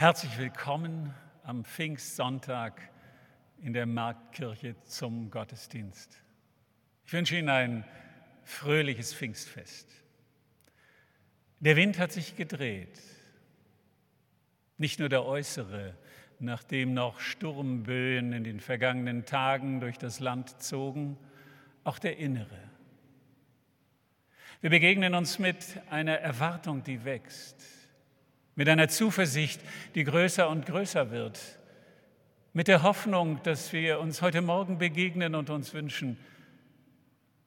Herzlich willkommen am Pfingstsonntag in der Marktkirche zum Gottesdienst. Ich wünsche Ihnen ein fröhliches Pfingstfest. Der Wind hat sich gedreht, nicht nur der äußere, nachdem noch Sturmböen in den vergangenen Tagen durch das Land zogen, auch der innere. Wir begegnen uns mit einer Erwartung, die wächst mit einer Zuversicht, die größer und größer wird, mit der Hoffnung, dass wir uns heute Morgen begegnen und uns wünschen,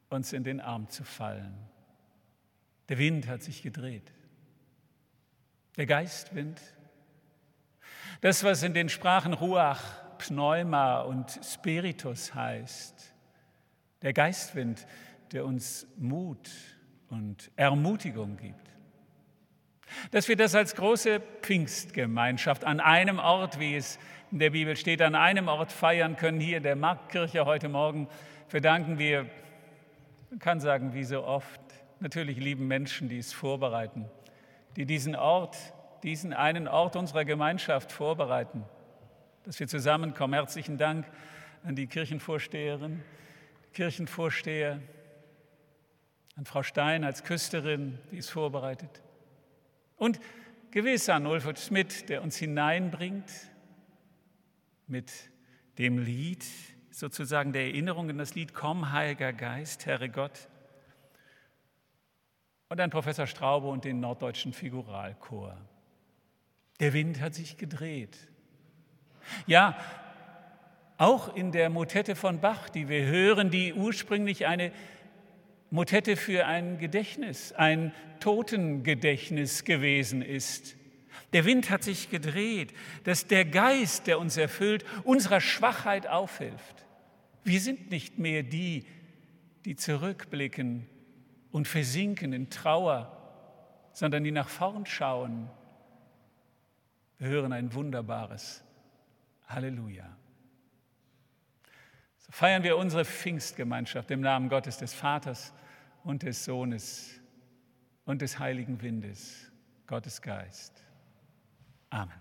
uns in den Arm zu fallen. Der Wind hat sich gedreht. Der Geistwind. Das, was in den Sprachen Ruach, Pneuma und Spiritus heißt. Der Geistwind, der uns Mut und Ermutigung gibt. Dass wir das als große Pfingstgemeinschaft an einem Ort, wie es in der Bibel steht, an einem Ort feiern können, hier in der Marktkirche heute Morgen, verdanken wir, man kann sagen, wie so oft, natürlich lieben Menschen, die es vorbereiten, die diesen Ort, diesen einen Ort unserer Gemeinschaft vorbereiten, dass wir zusammenkommen. Herzlichen Dank an die Kirchenvorsteherin, Kirchenvorsteher, an Frau Stein als Küsterin, die es vorbereitet. Und gewiss an Ulfert Schmidt, der uns hineinbringt mit dem Lied, sozusagen der Erinnerung in das Lied Komm, Heiliger Geist, Herre Gott. Und an Professor Straube und den Norddeutschen Figuralchor. Der Wind hat sich gedreht. Ja, auch in der Motette von Bach, die wir hören, die ursprünglich eine Motette für ein Gedächtnis, ein Totengedächtnis gewesen ist. Der Wind hat sich gedreht, dass der Geist, der uns erfüllt, unserer Schwachheit aufhilft. Wir sind nicht mehr die, die zurückblicken und versinken in Trauer, sondern die nach vorn schauen. Wir hören ein wunderbares Halleluja feiern wir unsere Pfingstgemeinschaft im Namen Gottes des Vaters und des Sohnes und des Heiligen Windes, Gottes Geist. Amen.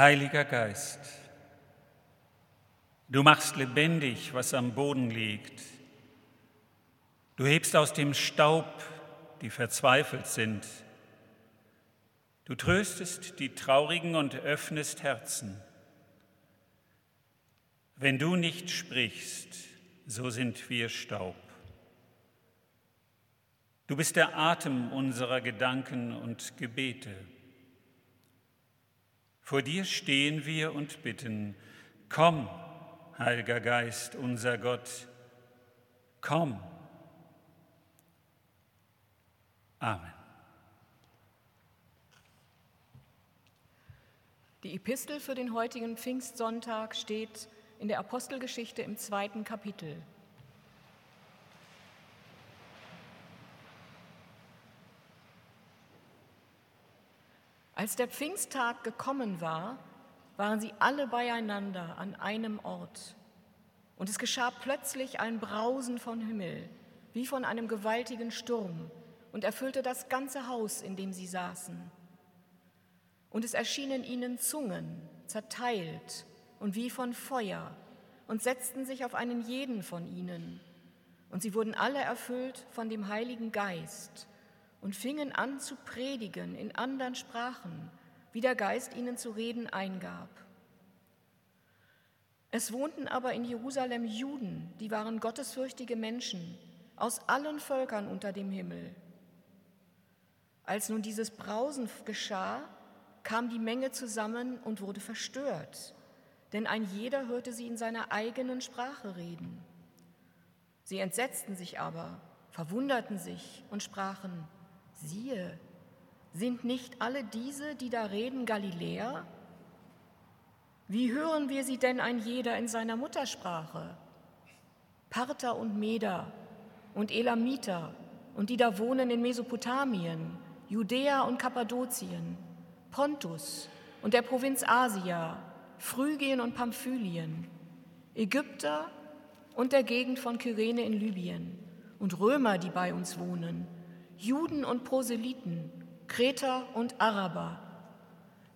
Heiliger Geist, du machst lebendig, was am Boden liegt. Du hebst aus dem Staub, die verzweifelt sind. Du tröstest die Traurigen und öffnest Herzen. Wenn du nicht sprichst, so sind wir Staub. Du bist der Atem unserer Gedanken und Gebete. Vor dir stehen wir und bitten, komm, Heiliger Geist, unser Gott, komm. Amen. Die Epistel für den heutigen Pfingstsonntag steht in der Apostelgeschichte im zweiten Kapitel. Als der Pfingsttag gekommen war, waren sie alle beieinander an einem Ort. Und es geschah plötzlich ein Brausen von Himmel, wie von einem gewaltigen Sturm, und erfüllte das ganze Haus, in dem sie saßen. Und es erschienen ihnen Zungen, zerteilt und wie von Feuer, und setzten sich auf einen jeden von ihnen. Und sie wurden alle erfüllt von dem Heiligen Geist und fingen an zu predigen in anderen Sprachen, wie der Geist ihnen zu reden eingab. Es wohnten aber in Jerusalem Juden, die waren gottesfürchtige Menschen aus allen Völkern unter dem Himmel. Als nun dieses Brausen geschah, kam die Menge zusammen und wurde verstört denn ein jeder hörte sie in seiner eigenen Sprache reden. Sie entsetzten sich aber, verwunderten sich und sprachen, siehe, sind nicht alle diese, die da reden, Galiläer? Wie hören wir sie denn ein jeder in seiner Muttersprache? Parther und Meder und Elamiter und die da wohnen in Mesopotamien, Judäa und Kappadokien, Pontus und der Provinz Asia, Phrygien und Pamphylien, Ägypter und der Gegend von Kyrene in Libyen und Römer, die bei uns wohnen, Juden und Proselyten, Kreter und Araber.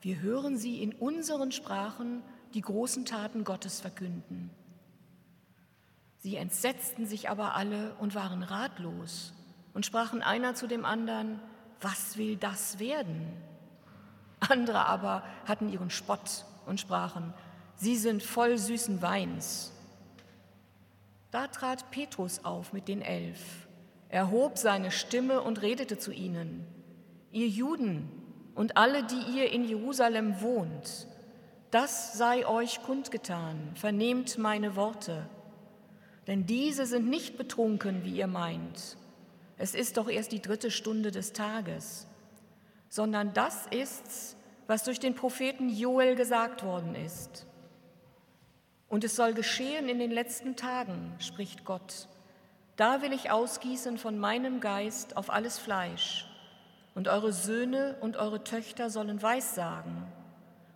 Wir hören sie in unseren Sprachen die großen Taten Gottes verkünden. Sie entsetzten sich aber alle und waren ratlos und sprachen einer zu dem anderen, was will das werden? Andere aber hatten ihren Spott und sprachen, Sie sind voll süßen Weins. Da trat Petrus auf mit den Elf, erhob seine Stimme und redete zu ihnen, Ihr Juden und alle, die ihr in Jerusalem wohnt, das sei euch kundgetan, vernehmt meine Worte. Denn diese sind nicht betrunken, wie ihr meint. Es ist doch erst die dritte Stunde des Tages, sondern das ist's, was durch den Propheten Joel gesagt worden ist. Und es soll geschehen in den letzten Tagen, spricht Gott. Da will ich ausgießen von meinem Geist auf alles Fleisch. Und eure Söhne und eure Töchter sollen Weissagen.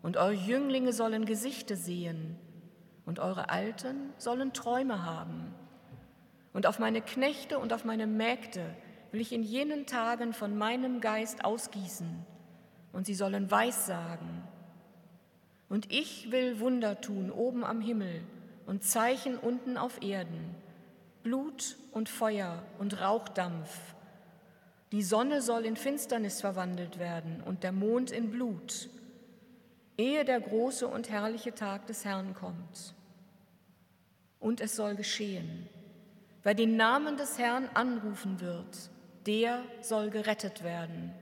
Und eure Jünglinge sollen Gesichte sehen. Und eure Alten sollen Träume haben. Und auf meine Knechte und auf meine Mägde will ich in jenen Tagen von meinem Geist ausgießen und sie sollen Weissagen. Und ich will Wunder tun oben am Himmel und Zeichen unten auf Erden, Blut und Feuer und Rauchdampf. Die Sonne soll in Finsternis verwandelt werden und der Mond in Blut, ehe der große und herrliche Tag des Herrn kommt. Und es soll geschehen, wer den Namen des Herrn anrufen wird, der soll gerettet werden.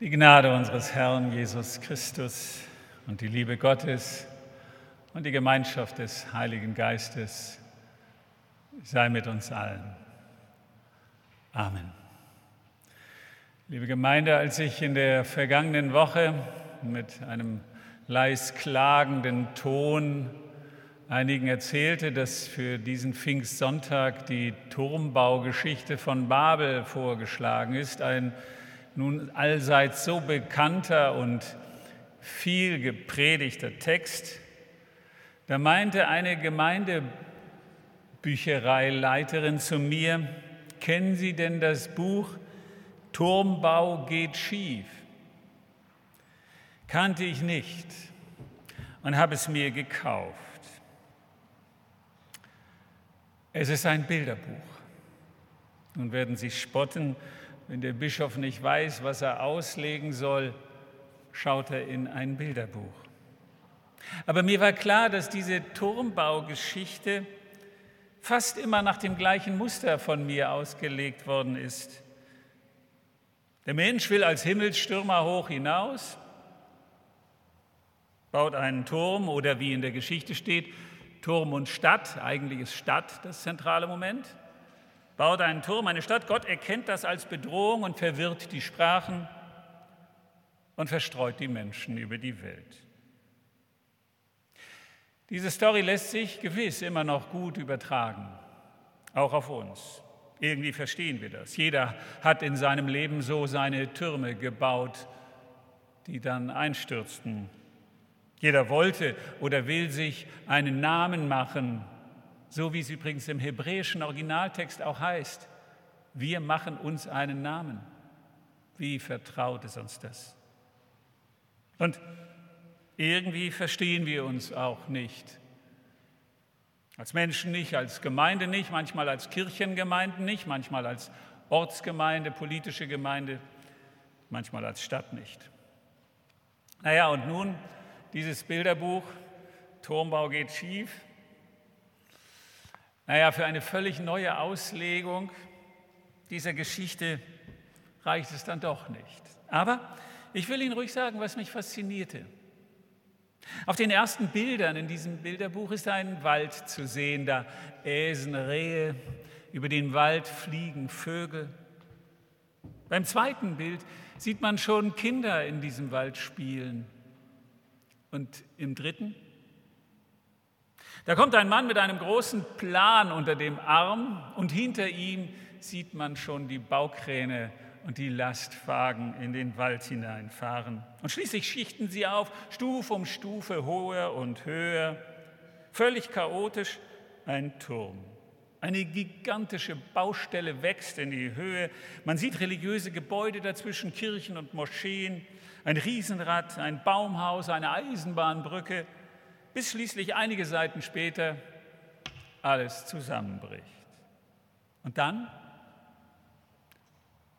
Die Gnade unseres Herrn Jesus Christus und die Liebe Gottes und die Gemeinschaft des Heiligen Geistes sei mit uns allen. Amen. Liebe Gemeinde, als ich in der vergangenen Woche mit einem leis klagenden Ton einigen erzählte, dass für diesen Pfingstsonntag die Turmbaugeschichte von Babel vorgeschlagen ist, ein nun allseits so bekannter und viel gepredigter Text, da meinte eine Gemeindebüchereileiterin zu mir, kennen Sie denn das Buch Turmbau geht schief? Kannte ich nicht und habe es mir gekauft. Es ist ein Bilderbuch. Nun werden Sie spotten, wenn der Bischof nicht weiß, was er auslegen soll, schaut er in ein Bilderbuch. Aber mir war klar, dass diese Turmbaugeschichte fast immer nach dem gleichen Muster von mir ausgelegt worden ist. Der Mensch will als Himmelsstürmer hoch hinaus, baut einen Turm oder wie in der Geschichte steht, Turm und Stadt, eigentlich ist Stadt das zentrale Moment baut einen Turm, eine Stadt. Gott erkennt das als Bedrohung und verwirrt die Sprachen und verstreut die Menschen über die Welt. Diese Story lässt sich gewiss immer noch gut übertragen, auch auf uns. Irgendwie verstehen wir das. Jeder hat in seinem Leben so seine Türme gebaut, die dann einstürzten. Jeder wollte oder will sich einen Namen machen so wie es übrigens im hebräischen Originaltext auch heißt. Wir machen uns einen Namen. Wie vertraut ist uns das? Und irgendwie verstehen wir uns auch nicht. Als Menschen nicht, als Gemeinde nicht, manchmal als Kirchengemeinden nicht, manchmal als Ortsgemeinde, politische Gemeinde, manchmal als Stadt nicht. Naja, und nun dieses Bilderbuch, Turmbau geht schief, naja, für eine völlig neue Auslegung dieser Geschichte reicht es dann doch nicht. Aber ich will Ihnen ruhig sagen, was mich faszinierte. Auf den ersten Bildern in diesem Bilderbuch ist ein Wald zu sehen, da äsen Rehe, über den Wald fliegen Vögel. Beim zweiten Bild sieht man schon Kinder in diesem Wald spielen. Und im dritten da kommt ein Mann mit einem großen Plan unter dem Arm und hinter ihm sieht man schon die Baukräne und die Lastwagen in den Wald hineinfahren. Und schließlich schichten sie auf, Stufe um Stufe, höher und höher. Völlig chaotisch ein Turm. Eine gigantische Baustelle wächst in die Höhe. Man sieht religiöse Gebäude dazwischen, Kirchen und Moscheen, ein Riesenrad, ein Baumhaus, eine Eisenbahnbrücke bis schließlich einige Seiten später alles zusammenbricht. Und dann,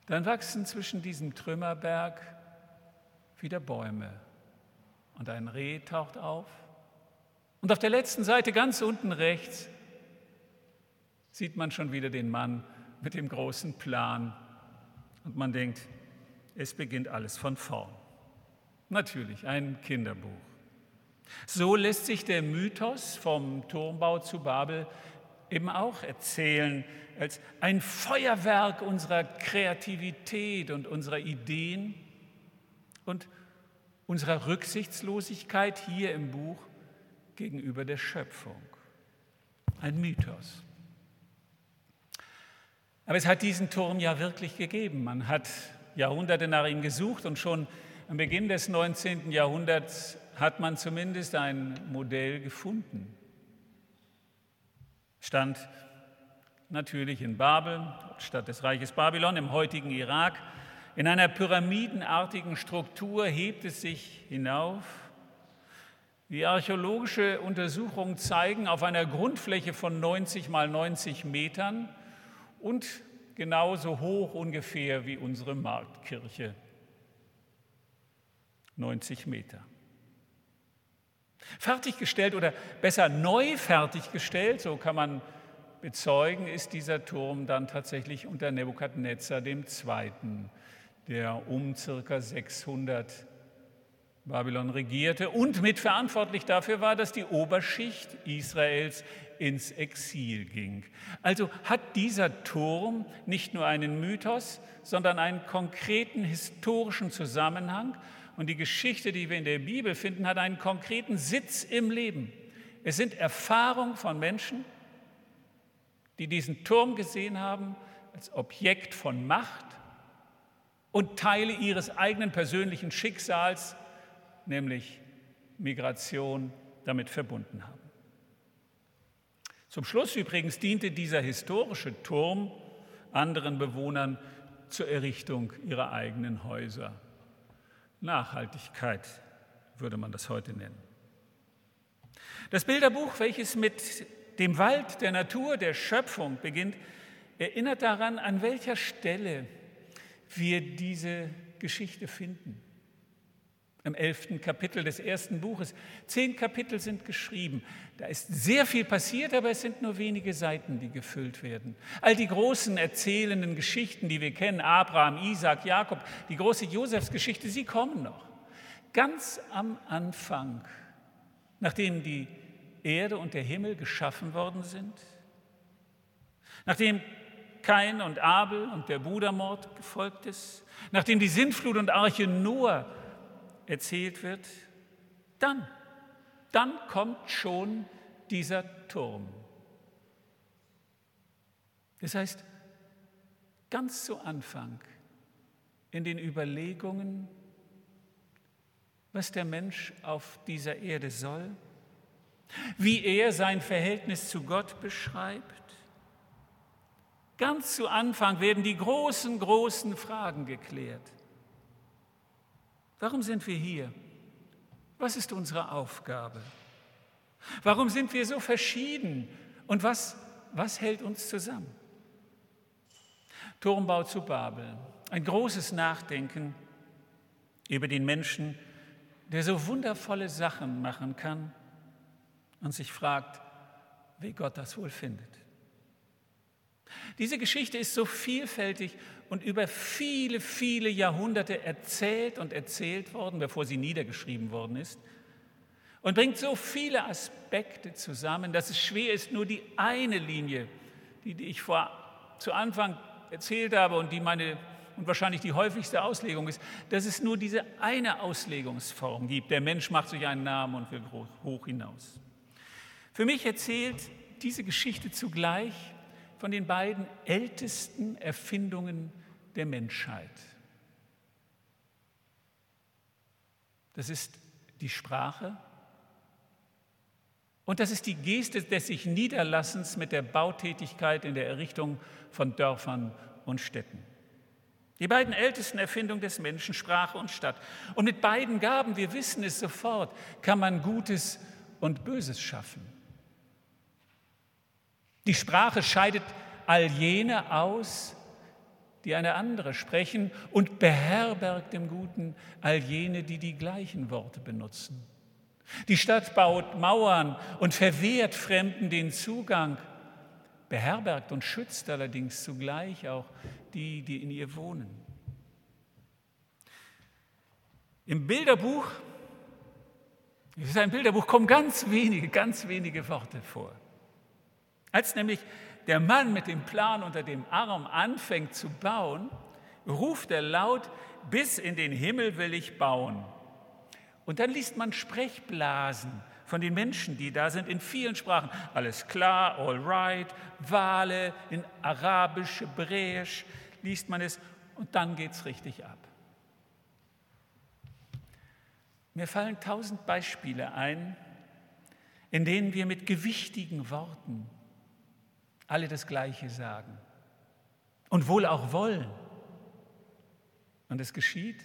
dann wachsen zwischen diesem Trümmerberg wieder Bäume und ein Reh taucht auf. Und auf der letzten Seite ganz unten rechts sieht man schon wieder den Mann mit dem großen Plan und man denkt, es beginnt alles von vorn. Natürlich ein Kinderbuch. So lässt sich der Mythos vom Turmbau zu Babel eben auch erzählen als ein Feuerwerk unserer Kreativität und unserer Ideen und unserer Rücksichtslosigkeit hier im Buch gegenüber der Schöpfung. Ein Mythos. Aber es hat diesen Turm ja wirklich gegeben. Man hat Jahrhunderte nach ihm gesucht und schon am Beginn des 19. Jahrhunderts hat man zumindest ein Modell gefunden. Stand natürlich in Babel, Stadt des Reiches Babylon, im heutigen Irak. In einer pyramidenartigen Struktur hebt es sich hinauf. Die archäologische Untersuchungen zeigen auf einer Grundfläche von 90 mal 90 Metern und genauso hoch ungefähr wie unsere Marktkirche. 90 Meter. Fertiggestellt oder besser neu fertiggestellt, so kann man bezeugen, ist dieser Turm dann tatsächlich unter Nebukadnezar II., der um circa 600 Babylon regierte und mitverantwortlich dafür war, dass die Oberschicht Israels ins Exil ging. Also hat dieser Turm nicht nur einen Mythos, sondern einen konkreten historischen Zusammenhang. Und die Geschichte, die wir in der Bibel finden, hat einen konkreten Sitz im Leben. Es sind Erfahrungen von Menschen, die diesen Turm gesehen haben als Objekt von Macht und Teile ihres eigenen persönlichen Schicksals, nämlich Migration, damit verbunden haben. Zum Schluss übrigens diente dieser historische Turm anderen Bewohnern zur Errichtung ihrer eigenen Häuser. Nachhaltigkeit würde man das heute nennen. Das Bilderbuch, welches mit dem Wald, der Natur, der Schöpfung beginnt, erinnert daran, an welcher Stelle wir diese Geschichte finden im elften Kapitel des ersten Buches. Zehn Kapitel sind geschrieben. Da ist sehr viel passiert, aber es sind nur wenige Seiten, die gefüllt werden. All die großen erzählenden Geschichten, die wir kennen, Abraham, Isaac, Jakob, die große Josefsgeschichte, sie kommen noch. Ganz am Anfang, nachdem die Erde und der Himmel geschaffen worden sind, nachdem Kain und Abel und der Brudermord gefolgt ist, nachdem die Sintflut und Arche Noah erzählt wird, dann, dann kommt schon dieser Turm. Das heißt, ganz zu Anfang in den Überlegungen, was der Mensch auf dieser Erde soll, wie er sein Verhältnis zu Gott beschreibt. Ganz zu Anfang werden die großen, großen Fragen geklärt. Warum sind wir hier? Was ist unsere Aufgabe? Warum sind wir so verschieden? Und was, was hält uns zusammen? Turmbau zu Babel. Ein großes Nachdenken über den Menschen, der so wundervolle Sachen machen kann und sich fragt, wie Gott das wohl findet. Diese Geschichte ist so vielfältig und über viele, viele Jahrhunderte erzählt und erzählt worden, bevor sie niedergeschrieben worden ist. Und bringt so viele Aspekte zusammen, dass es schwer ist, nur die eine Linie, die, die ich vor, zu Anfang erzählt habe und die meine und wahrscheinlich die häufigste Auslegung ist, dass es nur diese eine Auslegungsform gibt. Der Mensch macht sich einen Namen und will hoch hinaus. Für mich erzählt diese Geschichte zugleich von den beiden ältesten Erfindungen der Menschheit. Das ist die Sprache und das ist die Geste des sich Niederlassens mit der Bautätigkeit in der Errichtung von Dörfern und Städten. Die beiden ältesten Erfindungen des Menschen, Sprache und Stadt. Und mit beiden Gaben, wir wissen es sofort, kann man Gutes und Böses schaffen. Die Sprache scheidet all jene aus, die eine andere sprechen und beherbergt im Guten all jene, die die gleichen Worte benutzen. Die Stadt baut Mauern und verwehrt Fremden den Zugang, beherbergt und schützt allerdings zugleich auch die, die in ihr wohnen. Im Bilderbuch, es ist ein Bilderbuch, kommen ganz wenige, ganz wenige Worte vor. Als nämlich der Mann mit dem Plan unter dem Arm anfängt zu bauen, ruft er laut, bis in den Himmel will ich bauen. Und dann liest man Sprechblasen von den Menschen, die da sind, in vielen Sprachen. Alles klar, all right, Wale, in Arabisch, Hebräisch liest man es und dann geht es richtig ab. Mir fallen tausend Beispiele ein, in denen wir mit gewichtigen Worten alle das Gleiche sagen und wohl auch wollen. Und es geschieht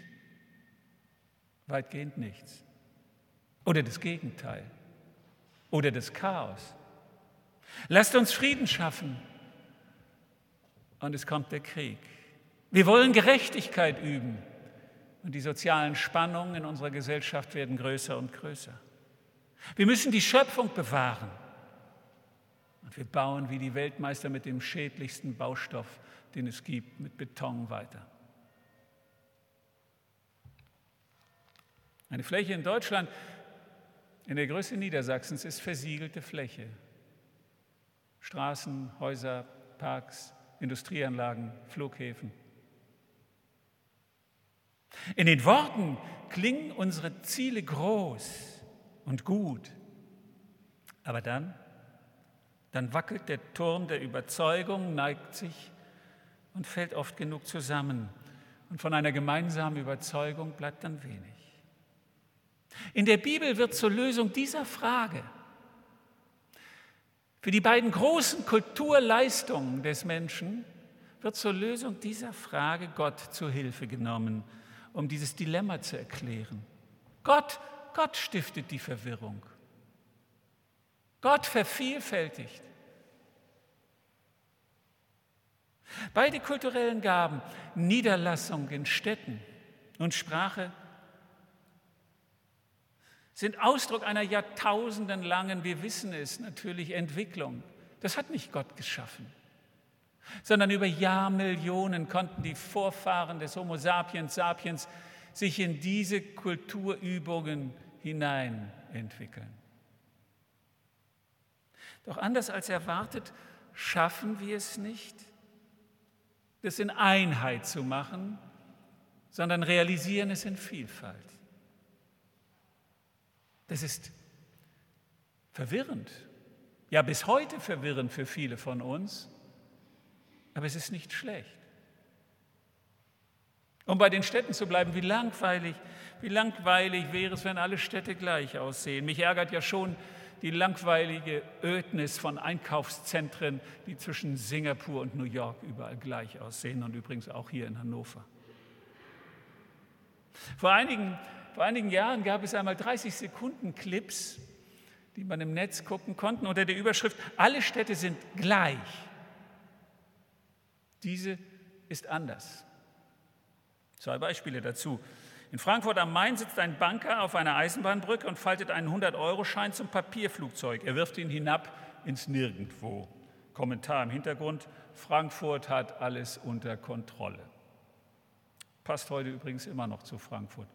weitgehend nichts. Oder das Gegenteil. Oder das Chaos. Lasst uns Frieden schaffen. Und es kommt der Krieg. Wir wollen Gerechtigkeit üben. Und die sozialen Spannungen in unserer Gesellschaft werden größer und größer. Wir müssen die Schöpfung bewahren. Und wir bauen wie die Weltmeister mit dem schädlichsten Baustoff, den es gibt, mit Beton weiter. Eine Fläche in Deutschland in der Größe Niedersachsens ist versiegelte Fläche. Straßen, Häuser, Parks, Industrieanlagen, Flughäfen. In den Worten klingen unsere Ziele groß und gut. Aber dann, dann wackelt der Turm der Überzeugung, neigt sich und fällt oft genug zusammen. Und von einer gemeinsamen Überzeugung bleibt dann wenig. In der Bibel wird zur Lösung dieser Frage für die beiden großen Kulturleistungen des Menschen wird zur Lösung dieser Frage Gott zu Hilfe genommen, um dieses Dilemma zu erklären. Gott, Gott stiftet die Verwirrung. Gott vervielfältigt. Beide kulturellen Gaben, Niederlassung in Städten und Sprache, sind Ausdruck einer jahrtausendenlangen, wir wissen es natürlich, Entwicklung. Das hat nicht Gott geschaffen, sondern über Jahrmillionen konnten die Vorfahren des Homo sapiens sapiens sich in diese Kulturübungen hinein entwickeln. Doch anders als erwartet, schaffen wir es nicht, das in Einheit zu machen, sondern realisieren es in Vielfalt. Das ist verwirrend, ja bis heute verwirrend für viele von uns, aber es ist nicht schlecht. Um bei den Städten zu bleiben, wie langweilig, wie langweilig wäre es, wenn alle Städte gleich aussehen. Mich ärgert ja schon die langweilige Ödnis von Einkaufszentren, die zwischen Singapur und New York überall gleich aussehen und übrigens auch hier in Hannover. Vor einigen vor einigen Jahren gab es einmal 30 Sekunden Clips, die man im Netz gucken konnte, unter der Überschrift, alle Städte sind gleich. Diese ist anders. Zwei Beispiele dazu. In Frankfurt am Main sitzt ein Banker auf einer Eisenbahnbrücke und faltet einen 100-Euro-Schein zum Papierflugzeug. Er wirft ihn hinab ins Nirgendwo. Kommentar im Hintergrund, Frankfurt hat alles unter Kontrolle. Passt heute übrigens immer noch zu Frankfurt.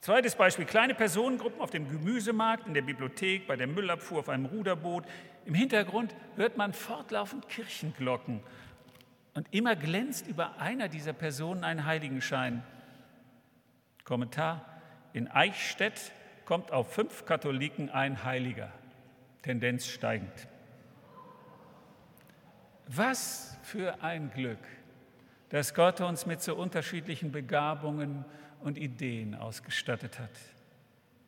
Zweites Beispiel, kleine Personengruppen auf dem Gemüsemarkt, in der Bibliothek, bei der Müllabfuhr, auf einem Ruderboot. Im Hintergrund hört man fortlaufend Kirchenglocken. Und immer glänzt über einer dieser Personen ein Heiligenschein. Kommentar, in Eichstätt kommt auf fünf Katholiken ein Heiliger, Tendenz steigend. Was für ein Glück, dass Gott uns mit so unterschiedlichen Begabungen und Ideen ausgestattet hat.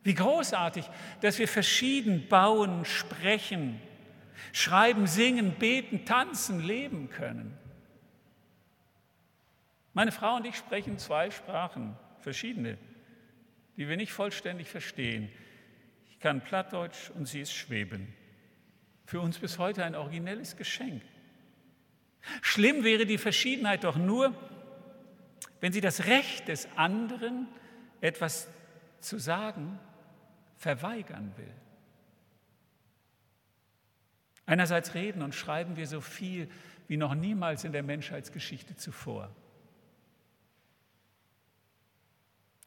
Wie großartig, dass wir verschieden bauen, sprechen, schreiben, singen, beten, tanzen, leben können. Meine Frau und ich sprechen zwei Sprachen, verschiedene, die wir nicht vollständig verstehen. Ich kann Plattdeutsch und sie ist Schweben. Für uns bis heute ein originelles Geschenk. Schlimm wäre die Verschiedenheit doch nur, wenn sie das Recht des anderen, etwas zu sagen, verweigern will. Einerseits reden und schreiben wir so viel wie noch niemals in der Menschheitsgeschichte zuvor.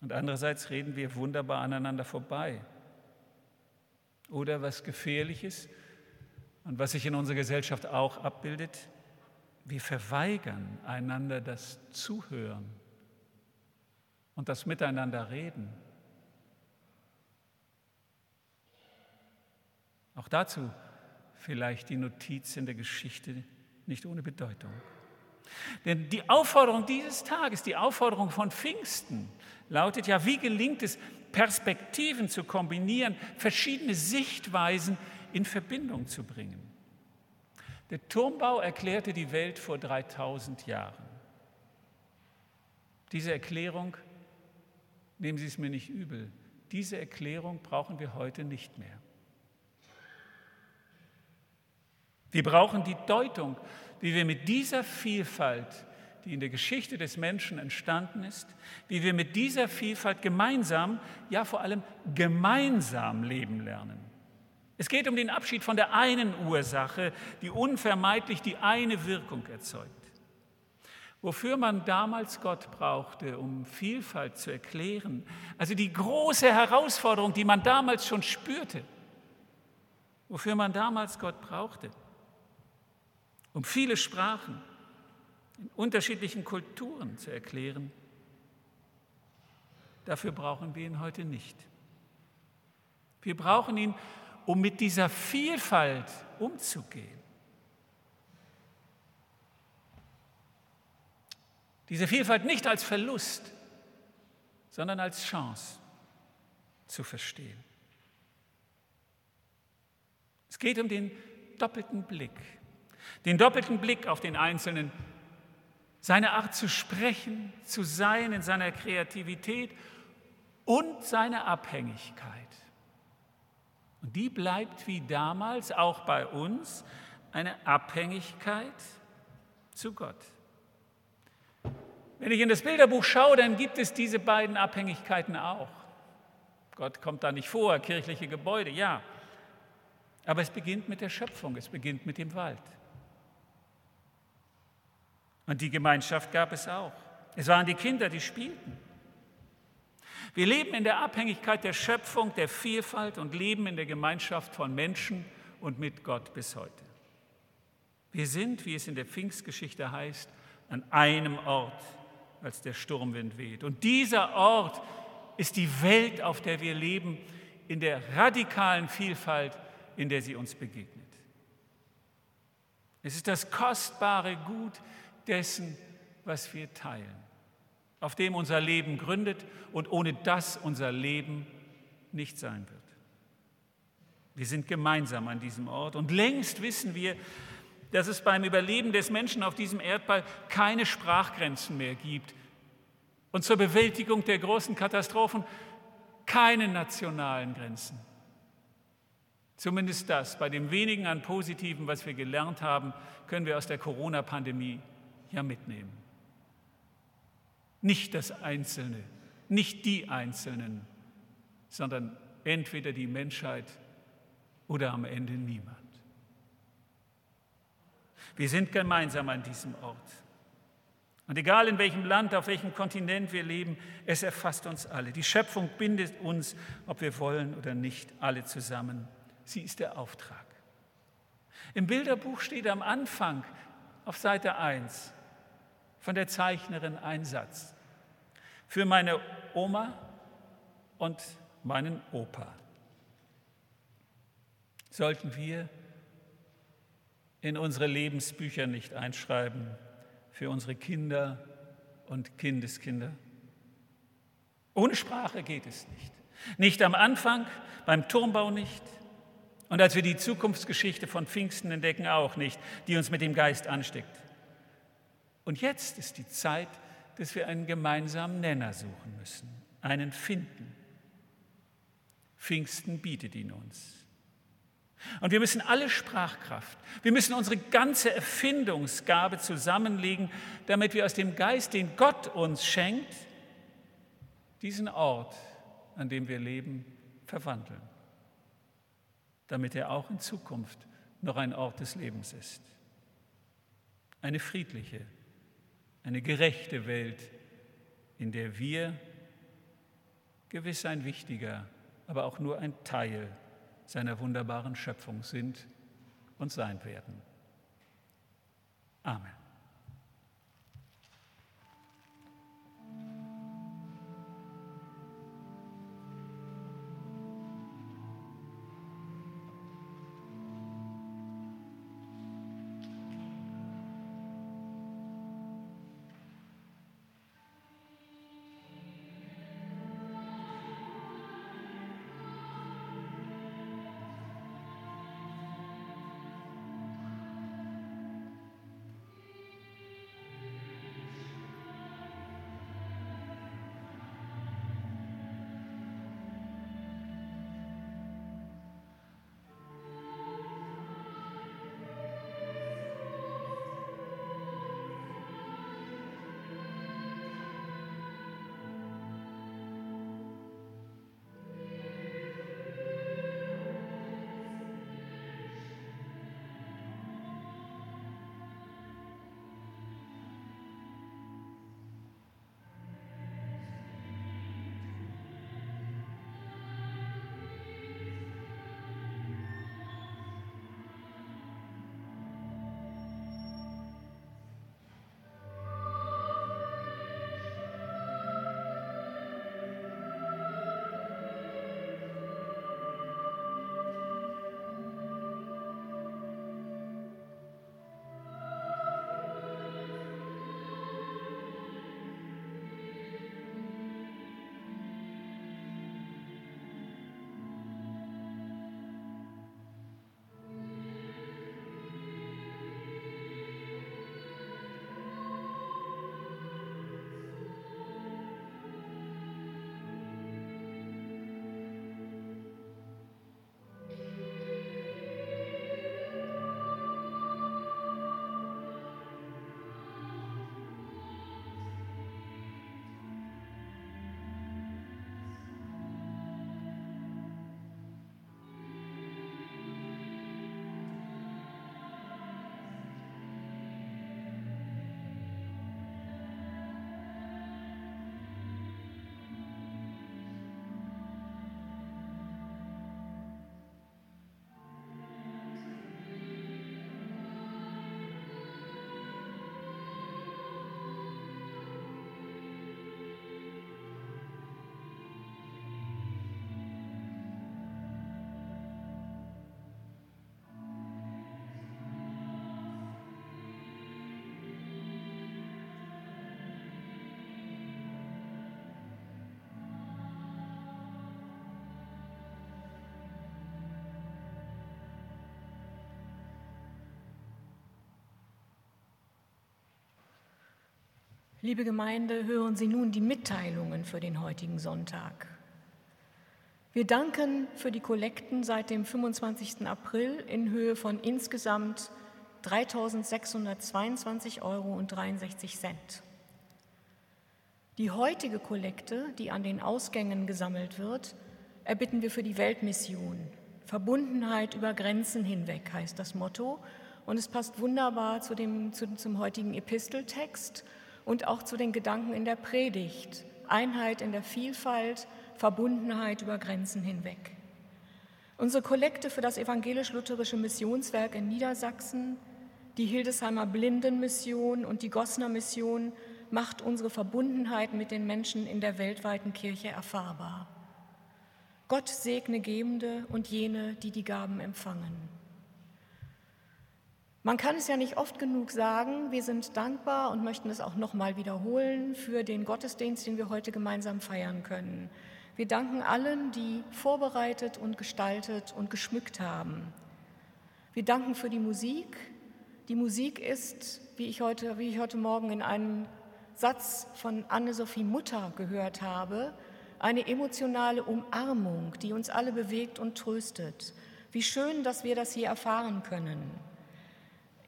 Und andererseits reden wir wunderbar aneinander vorbei. Oder was gefährlich ist und was sich in unserer Gesellschaft auch abbildet, wir verweigern einander das Zuhören und das Miteinander reden. Auch dazu vielleicht die Notiz in der Geschichte nicht ohne Bedeutung. Denn die Aufforderung dieses Tages, die Aufforderung von Pfingsten lautet ja, wie gelingt es, Perspektiven zu kombinieren, verschiedene Sichtweisen in Verbindung zu bringen. Der Turmbau erklärte die Welt vor 3000 Jahren. Diese Erklärung nehmen Sie es mir nicht übel, diese Erklärung brauchen wir heute nicht mehr. Wir brauchen die Deutung, wie wir mit dieser Vielfalt, die in der Geschichte des Menschen entstanden ist, wie wir mit dieser Vielfalt gemeinsam, ja vor allem gemeinsam leben lernen. Es geht um den Abschied von der einen Ursache, die unvermeidlich die eine Wirkung erzeugt. wofür man damals Gott brauchte, um Vielfalt zu erklären. Also die große Herausforderung, die man damals schon spürte, wofür man damals Gott brauchte, um viele Sprachen in unterschiedlichen Kulturen zu erklären. Dafür brauchen wir ihn heute nicht. Wir brauchen ihn, um mit dieser Vielfalt umzugehen. Diese Vielfalt nicht als Verlust, sondern als Chance zu verstehen. Es geht um den doppelten Blick, den doppelten Blick auf den Einzelnen, seine Art zu sprechen, zu sein in seiner Kreativität und seine Abhängigkeit. Und die bleibt wie damals auch bei uns eine Abhängigkeit zu Gott. Wenn ich in das Bilderbuch schaue, dann gibt es diese beiden Abhängigkeiten auch. Gott kommt da nicht vor, kirchliche Gebäude, ja. Aber es beginnt mit der Schöpfung, es beginnt mit dem Wald. Und die Gemeinschaft gab es auch. Es waren die Kinder, die spielten. Wir leben in der Abhängigkeit der Schöpfung, der Vielfalt und leben in der Gemeinschaft von Menschen und mit Gott bis heute. Wir sind, wie es in der Pfingstgeschichte heißt, an einem Ort als der Sturmwind weht. Und dieser Ort ist die Welt, auf der wir leben, in der radikalen Vielfalt, in der sie uns begegnet. Es ist das kostbare Gut dessen, was wir teilen, auf dem unser Leben gründet und ohne das unser Leben nicht sein wird. Wir sind gemeinsam an diesem Ort und längst wissen wir, dass es beim Überleben des Menschen auf diesem Erdball keine Sprachgrenzen mehr gibt und zur Bewältigung der großen Katastrophen keine nationalen Grenzen. Zumindest das, bei dem wenigen an Positiven, was wir gelernt haben, können wir aus der Corona-Pandemie ja mitnehmen. Nicht das Einzelne, nicht die Einzelnen, sondern entweder die Menschheit oder am Ende niemand. Wir sind gemeinsam an diesem Ort. Und egal in welchem Land, auf welchem Kontinent wir leben, es erfasst uns alle. Die Schöpfung bindet uns, ob wir wollen oder nicht, alle zusammen. Sie ist der Auftrag. Im Bilderbuch steht am Anfang auf Seite 1 von der Zeichnerin ein Satz. Für meine Oma und meinen Opa sollten wir in unsere Lebensbücher nicht einschreiben für unsere Kinder und Kindeskinder. Ohne Sprache geht es nicht. Nicht am Anfang, beim Turmbau nicht. Und als wir die Zukunftsgeschichte von Pfingsten entdecken, auch nicht, die uns mit dem Geist ansteckt. Und jetzt ist die Zeit, dass wir einen gemeinsamen Nenner suchen müssen, einen finden. Pfingsten bietet ihn uns. Und wir müssen alle Sprachkraft, wir müssen unsere ganze Erfindungsgabe zusammenlegen, damit wir aus dem Geist, den Gott uns schenkt, diesen Ort, an dem wir leben, verwandeln, damit er auch in Zukunft noch ein Ort des Lebens ist. Eine friedliche, eine gerechte Welt, in der wir gewiss ein wichtiger, aber auch nur ein Teil seiner wunderbaren Schöpfung sind und sein werden. Amen. Liebe Gemeinde, hören Sie nun die Mitteilungen für den heutigen Sonntag. Wir danken für die Kollekten seit dem 25. April in Höhe von insgesamt 3.622,63 Euro. Die heutige Kollekte, die an den Ausgängen gesammelt wird, erbitten wir für die Weltmission. Verbundenheit über Grenzen hinweg heißt das Motto und es passt wunderbar zu dem, zu, zum heutigen Episteltext und auch zu den Gedanken in der Predigt. Einheit in der Vielfalt, Verbundenheit über Grenzen hinweg. Unsere Kollekte für das evangelisch-lutherische Missionswerk in Niedersachsen, die Hildesheimer Blindenmission und die Gosner Mission macht unsere Verbundenheit mit den Menschen in der weltweiten Kirche erfahrbar. Gott segne Gebende und jene, die die Gaben empfangen. Man kann es ja nicht oft genug sagen, wir sind dankbar und möchten es auch nochmal wiederholen für den Gottesdienst, den wir heute gemeinsam feiern können. Wir danken allen, die vorbereitet und gestaltet und geschmückt haben. Wir danken für die Musik. Die Musik ist, wie ich heute, wie ich heute Morgen in einem Satz von Anne-Sophie Mutter gehört habe, eine emotionale Umarmung, die uns alle bewegt und tröstet. Wie schön, dass wir das hier erfahren können.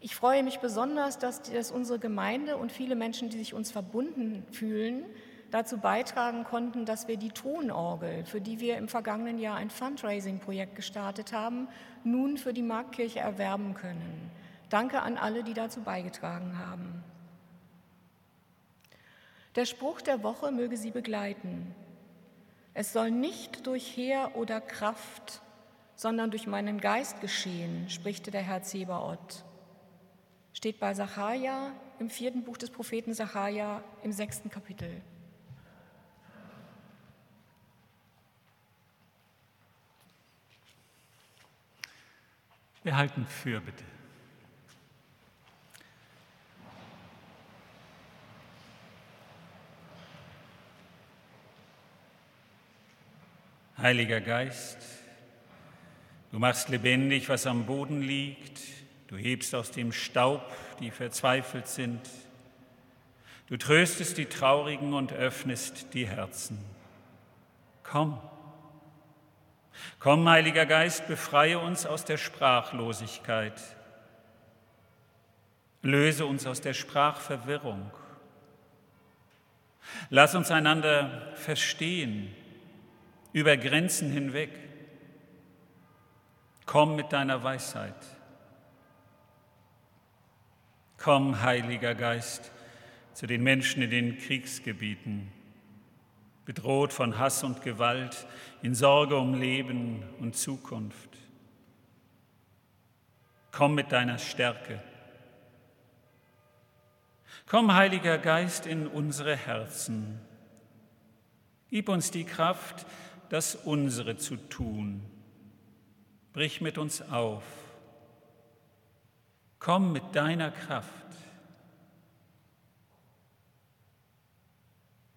Ich freue mich besonders, dass, dass unsere Gemeinde und viele Menschen, die sich uns verbunden fühlen, dazu beitragen konnten, dass wir die Tonorgel, für die wir im vergangenen Jahr ein Fundraising-Projekt gestartet haben, nun für die Marktkirche erwerben können. Danke an alle, die dazu beigetragen haben. Der Spruch der Woche möge Sie begleiten. Es soll nicht durch Heer oder Kraft, sondern durch meinen Geist geschehen, spricht der Herr Zebaoth steht bei Sacharja im vierten Buch des Propheten Sacharja im sechsten Kapitel. Wir halten für, bitte. Heiliger Geist, du machst lebendig, was am Boden liegt Du hebst aus dem Staub, die verzweifelt sind. Du tröstest die Traurigen und öffnest die Herzen. Komm. Komm, Heiliger Geist, befreie uns aus der Sprachlosigkeit. Löse uns aus der Sprachverwirrung. Lass uns einander verstehen, über Grenzen hinweg. Komm mit deiner Weisheit. Komm, Heiliger Geist, zu den Menschen in den Kriegsgebieten, bedroht von Hass und Gewalt, in Sorge um Leben und Zukunft. Komm mit deiner Stärke. Komm, Heiliger Geist, in unsere Herzen. Gib uns die Kraft, das unsere zu tun. Brich mit uns auf Komm mit deiner Kraft.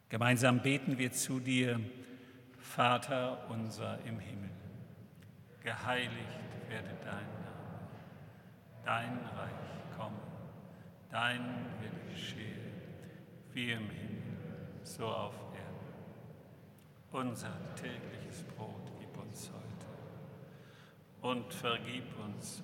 Gemeinsam beten wir zu dir, Vater unser im Himmel. Geheiligt werde dein Name, dein Reich komme, dein Wille geschehe, wie im Himmel, so auf Erden. Unser tägliches Brot gib uns heute und vergib uns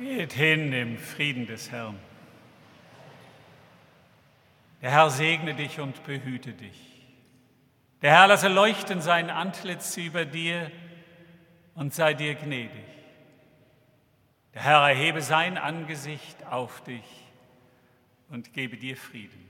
Geht hin im Frieden des Herrn. Der Herr segne dich und behüte dich. Der Herr lasse leuchten sein Antlitz über dir und sei dir gnädig. Der Herr erhebe sein Angesicht auf dich und gebe dir Frieden.